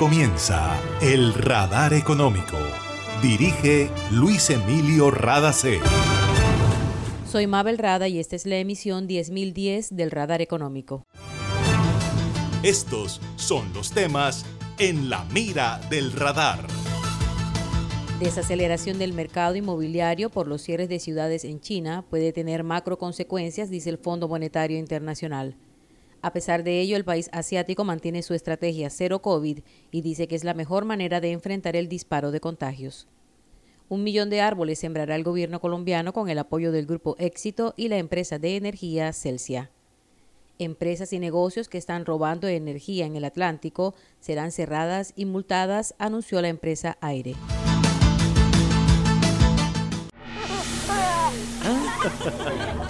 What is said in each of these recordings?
comienza El Radar Económico. Dirige Luis Emilio Radacé. Soy Mabel Rada y esta es la emisión 10010 del Radar Económico. Estos son los temas en la mira del radar. Desaceleración del mercado inmobiliario por los cierres de ciudades en China puede tener macro consecuencias, dice el Fondo Monetario Internacional. A pesar de ello, el país asiático mantiene su estrategia cero COVID y dice que es la mejor manera de enfrentar el disparo de contagios. Un millón de árboles sembrará el gobierno colombiano con el apoyo del grupo Éxito y la empresa de energía Celsia. Empresas y negocios que están robando energía en el Atlántico serán cerradas y multadas, anunció la empresa Aire.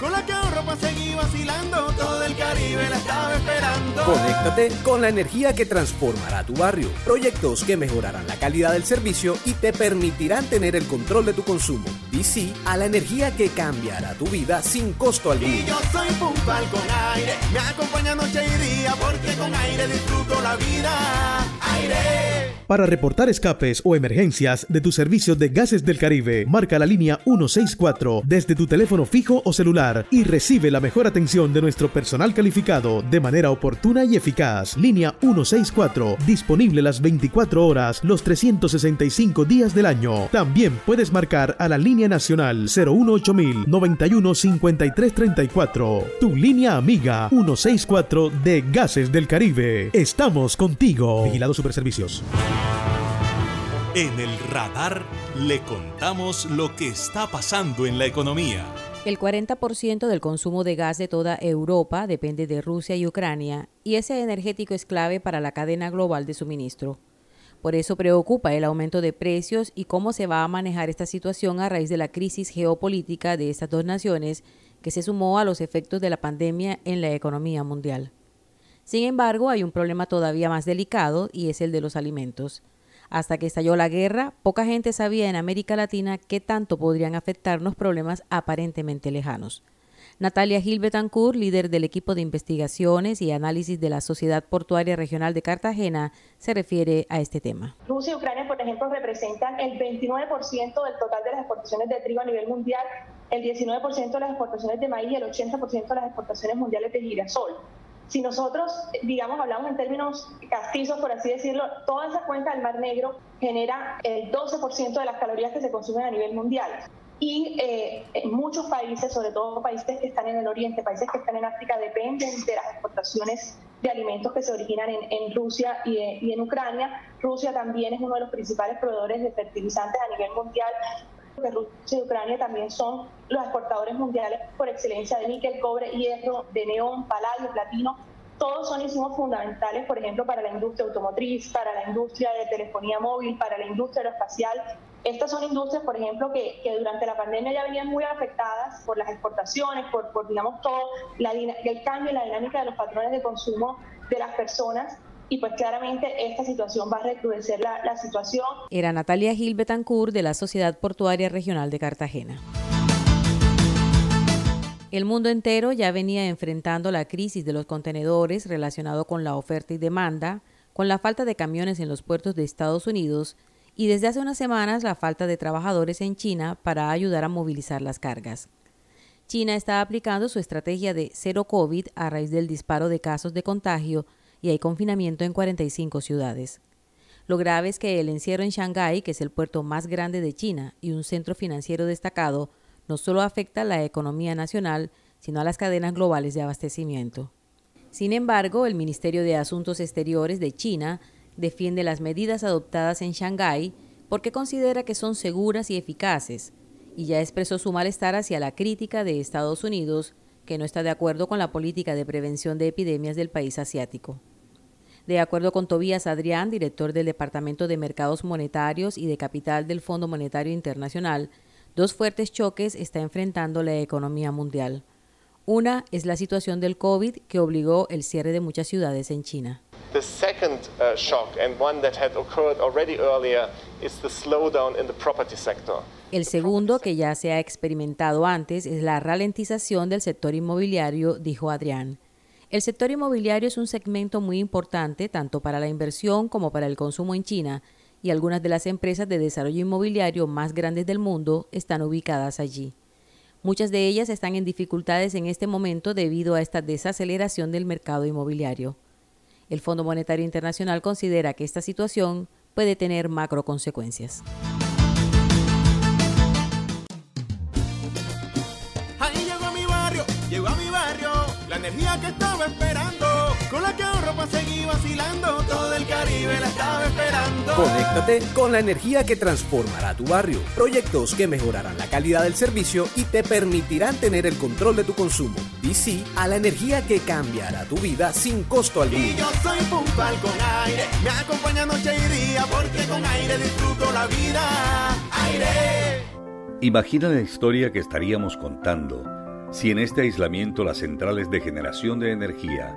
Con la que ahorro para seguir vacilando, todo el Caribe la estaba esperando. Conéctate con la energía que transformará tu barrio. Proyectos que mejorarán la calidad del servicio y te permitirán tener el control de tu consumo. DC a la energía que cambiará tu vida sin costo alguno. Y yo soy puntual con aire, me acompaña noche y día porque con aire disfruto la vida. Aire. Para reportar escapes o emergencias de tu servicio de gases del Caribe, marca la línea 164 desde tu teléfono fijo o celular y recibe la mejor atención de nuestro personal calificado de manera oportuna y eficaz. Línea 164, disponible las 24 horas, los 365 días del año. También puedes marcar a la línea nacional 018000 91 Tu línea amiga 164 de Gases del Caribe. Estamos contigo. Vigilado Superservicios. En el radar le contamos lo que está pasando en la economía. El 40% del consumo de gas de toda Europa depende de Rusia y Ucrania, y ese energético es clave para la cadena global de suministro. Por eso preocupa el aumento de precios y cómo se va a manejar esta situación a raíz de la crisis geopolítica de estas dos naciones que se sumó a los efectos de la pandemia en la economía mundial. Sin embargo, hay un problema todavía más delicado y es el de los alimentos. Hasta que estalló la guerra, poca gente sabía en América Latina qué tanto podrían afectarnos problemas aparentemente lejanos. Natalia Gil Betancourt, líder del equipo de investigaciones y análisis de la Sociedad Portuaria Regional de Cartagena, se refiere a este tema. Rusia y Ucrania, por ejemplo, representan el 29% del total de las exportaciones de trigo a nivel mundial, el 19% de las exportaciones de maíz y el 80% de las exportaciones mundiales de girasol. Si nosotros, digamos, hablamos en términos castizos, por así decirlo, toda esa cuenca del Mar Negro genera el 12% de las calorías que se consumen a nivel mundial. Y eh, muchos países, sobre todo países que están en el Oriente, países que están en África, dependen de las exportaciones de alimentos que se originan en, Rusia y, y, en Ucrania. Rusia también es uno de los principales proveedores de fertilizantes a nivel mundial Rusia y Ucrania también son los exportadores mundiales por excelencia de níquel, cobre, hierro, de neón, paladio, platino. Todos son insumos fundamentales, por ejemplo, para la industria automotriz, para la industria de telefonía móvil, para la industria aeroespacial. Estas son industrias, por ejemplo, que, durante la pandemia ya venían muy afectadas por las exportaciones, por, por digamos, todo la, el cambio en la dinámica de los patrones de consumo de las personas y pues claramente esta situación va a recrudecer la, situación. Era Natalia Gil Betancourt de la Sociedad Portuaria Regional de Cartagena. El mundo entero ya venía enfrentando la crisis de los contenedores relacionado con la oferta y demanda, con la falta de camiones en los puertos de Estados Unidos y desde hace unas semanas la falta de trabajadores en China para ayudar a movilizar las cargas. China está aplicando su estrategia de cero COVID a raíz del disparo de casos de contagio y hay confinamiento en 45 ciudades. Lo grave es que el encierro en Shanghái, que es el puerto más grande de China y un centro financiero destacado, no solo afecta a la economía nacional, sino a las cadenas globales de abastecimiento. Sin embargo, el Ministerio de Asuntos Exteriores de China defiende las medidas adoptadas en Shanghái porque considera que son seguras y eficaces, y ya expresó su malestar hacia la crítica de Estados Unidos que no está de acuerdo con la política de prevención de epidemias del país asiático. De acuerdo con Tobías Adrián, director del Departamento de Mercados Monetarios y de Capital del Fondo Monetario Internacional, dos fuertes choques está enfrentando la economía mundial. Una es la situación del COVID que obligó el cierre de muchas ciudades en China. The second uh, shock, and one that had occurred already earlier, is the slowdown in the property sector. El segundo, que ya se ha experimentado antes, es la ralentización del sector inmobiliario, dijo Adrián. El sector inmobiliario es un segmento muy importante tanto para la inversión como para el consumo en China, y algunas de las empresas de desarrollo inmobiliario más grandes del mundo están ubicadas allí. Muchas de ellas están en dificultades en este momento debido a esta desaceleración del mercado inmobiliario. El Fondo Monetario Internacional considera que esta situación puede tener macro consecuencias. Ahí llegó mi barrio, llegó a mi barrio, la energía que estaba esperando, con la que ahorro para seguir vacilando, todo el Caribe la estaba esperando. Conéctate con la energía que transformará tu barrio, proyectos que mejorarán la calidad del servicio y te permitirán tener el control de tu consumo y sí a la energía que cambiará tu vida sin costo alguno. Y yo soy puntual con aire, me acompaña noche y día porque con aire disfruto la vida. Aire. Imagina la historia que estaríamos contando si en este aislamiento las centrales de generación de energía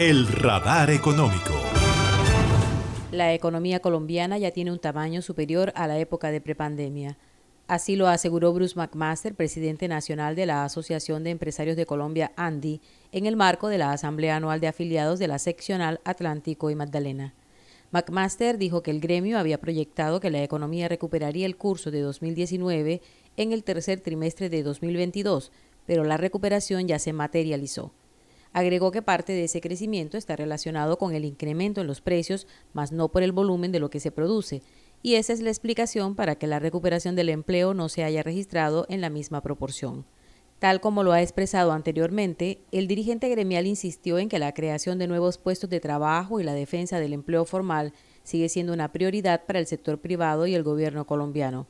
el radar económico. La economía colombiana ya tiene un tamaño superior a la época de prepandemia. Así lo aseguró Bruce McMaster, presidente nacional de la Asociación de Empresarios de Colombia, ANDI, en el marco de la Asamblea Anual de Afiliados de la Seccional Atlántico y Magdalena. McMaster dijo que el gremio había proyectado que la economía recuperaría el curso de 2019 en el tercer trimestre de 2022, pero la recuperación ya se materializó. Agregó que parte de ese crecimiento está relacionado con el incremento en los precios, más no por el volumen de lo que se produce, y esa es la explicación para que la recuperación del empleo no se haya registrado en la misma proporción. Tal como lo ha expresado anteriormente, el dirigente gremial insistió en que la creación de nuevos puestos de trabajo y la defensa del empleo formal sigue siendo una prioridad para el sector privado y el gobierno colombiano.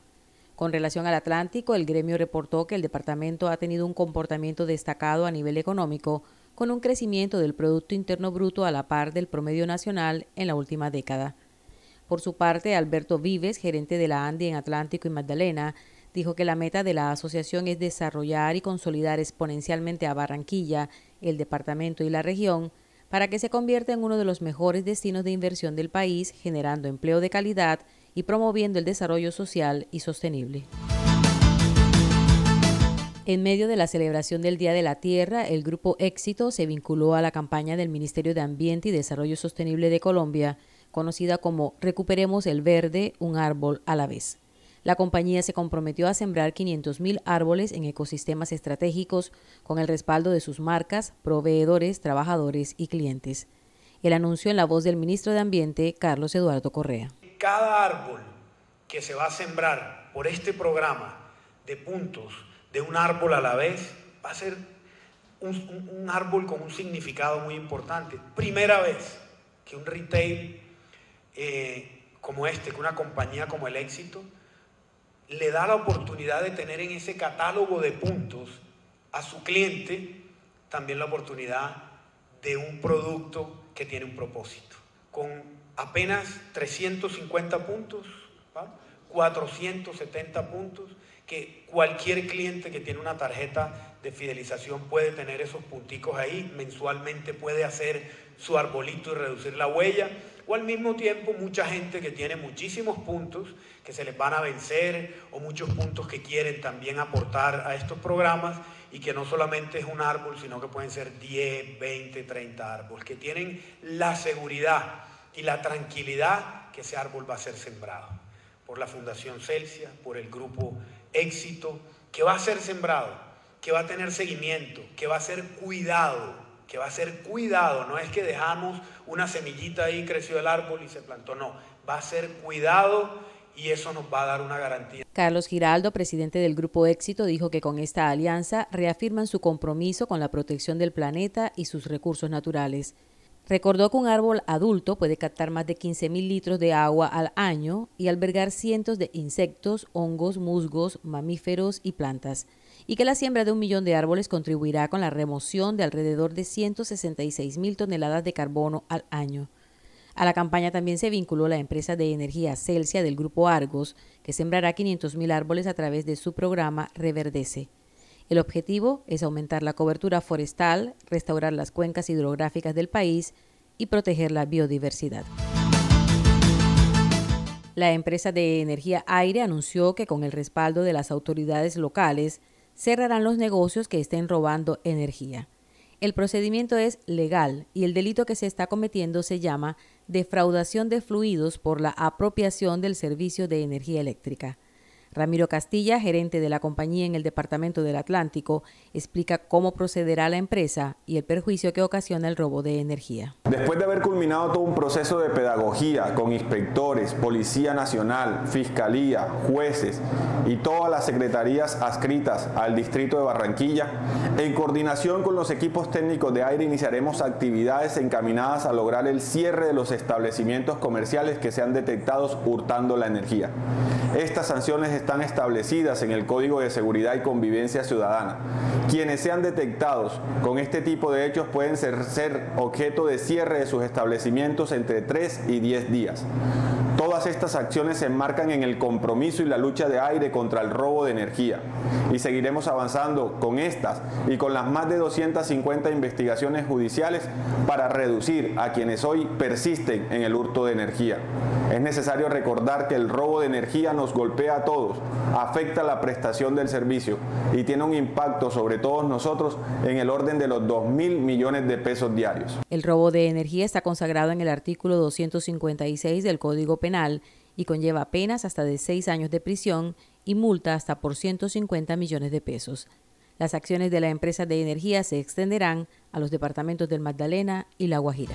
Con relación al Atlántico, el gremio reportó que el departamento ha tenido un comportamiento destacado a nivel económico, con un crecimiento del Producto Interno Bruto a la par del promedio nacional en la última década. Por su parte, Alberto Vives, gerente de la ANDI en Atlántico y Magdalena, dijo que la meta de la asociación es desarrollar y consolidar exponencialmente a Barranquilla, el departamento y la región, para que se convierta en uno de los mejores destinos de inversión del país, generando empleo de calidad y promoviendo el desarrollo social y sostenible. En medio de la celebración del Día de la Tierra, el Grupo Éxito se vinculó a la campaña del Ministerio de Ambiente y Desarrollo Sostenible de Colombia, conocida como Recuperemos el Verde, un árbol a la vez. La compañía se comprometió a sembrar 500.000 árboles en ecosistemas estratégicos con el respaldo de sus marcas, proveedores, trabajadores y clientes. El anuncio en la voz del ministro de Ambiente, Carlos Eduardo Correa. Cada árbol que se va a sembrar por este programa de puntos de un árbol a la vez, va a ser un, árbol con un significado muy importante. Primera vez que un retail eh, como este, que una compañía como el éxito, le da la oportunidad de tener en ese catálogo de puntos a su cliente también la oportunidad de un producto que tiene un propósito. Con apenas 350 puntos, 470 puntos, que cualquier cliente que tiene una tarjeta de fidelización puede tener esos punticos ahí, mensualmente puede hacer su arbolito y reducir la huella, o al mismo tiempo mucha gente que tiene muchísimos puntos que se les van a vencer o muchos puntos que quieren también aportar a estos programas y que no solamente es un árbol, sino que pueden ser 10, 20, 30 árboles, que tienen la seguridad y la tranquilidad que ese árbol va a ser sembrado por la Fundación Celsia, por el grupo Éxito, que va a ser sembrado, que va a tener seguimiento, que va a ser cuidado, que va a ser cuidado, no es que dejamos una semillita ahí, creció el árbol y se plantó, no, va a ser cuidado y eso nos va a dar una garantía. Carlos Giraldo, presidente del Grupo Éxito, dijo que con esta alianza reafirman su compromiso con la protección del planeta y sus recursos naturales. Recordó que un árbol adulto puede captar más de 15.000 litros de agua al año y albergar cientos de insectos, hongos, musgos, mamíferos y plantas, y que la siembra de un millón de árboles contribuirá con la remoción de alrededor de 166.000 toneladas de carbono al año. A la campaña también se vinculó la empresa de energía Celsia del grupo Argos, que sembrará 500.000 árboles a través de su programa Reverdece. El objetivo es aumentar la cobertura forestal, restaurar las cuencas hidrográficas del país y proteger la biodiversidad. La empresa de energía aire anunció que con el respaldo de las autoridades locales cerrarán los negocios que estén robando energía. El procedimiento es legal y el delito que se está cometiendo se llama defraudación de fluidos por la apropiación del servicio de energía eléctrica. Ramiro Castilla, gerente de la compañía en el Departamento del Atlántico, explica cómo procederá la empresa y el perjuicio que ocasiona el robo de energía. Después de haber culminado todo un proceso de pedagogía con inspectores, Policía Nacional, Fiscalía, jueces y todas las secretarías adscritas al Distrito de Barranquilla, en coordinación con los equipos técnicos de aire iniciaremos actividades encaminadas a lograr el cierre de los establecimientos comerciales que sean detectados hurtando la energía. Estas sanciones están establecidas en el Código de Seguridad y Convivencia Ciudadana. Quienes sean detectados con este tipo de hechos pueden ser, objeto de cierre de sus establecimientos entre 3 y 10 días. Todas estas acciones se enmarcan en el compromiso y la lucha de aire contra el robo de energía y seguiremos avanzando con estas y con las más de 250 investigaciones judiciales para reducir a quienes hoy persisten en el hurto de energía. Es necesario recordar que el robo de energía nos golpea a todos, afecta la prestación del servicio y tiene un impacto sobre todos nosotros en el orden de los 2 mil millones de pesos diarios. El robo de energía está consagrado en el artículo 256 del Código Penal y conlleva penas hasta de seis años de prisión y multa hasta por 150 millones de pesos. Las acciones de la empresa de energía se extenderán a los departamentos del Magdalena y La Guajira.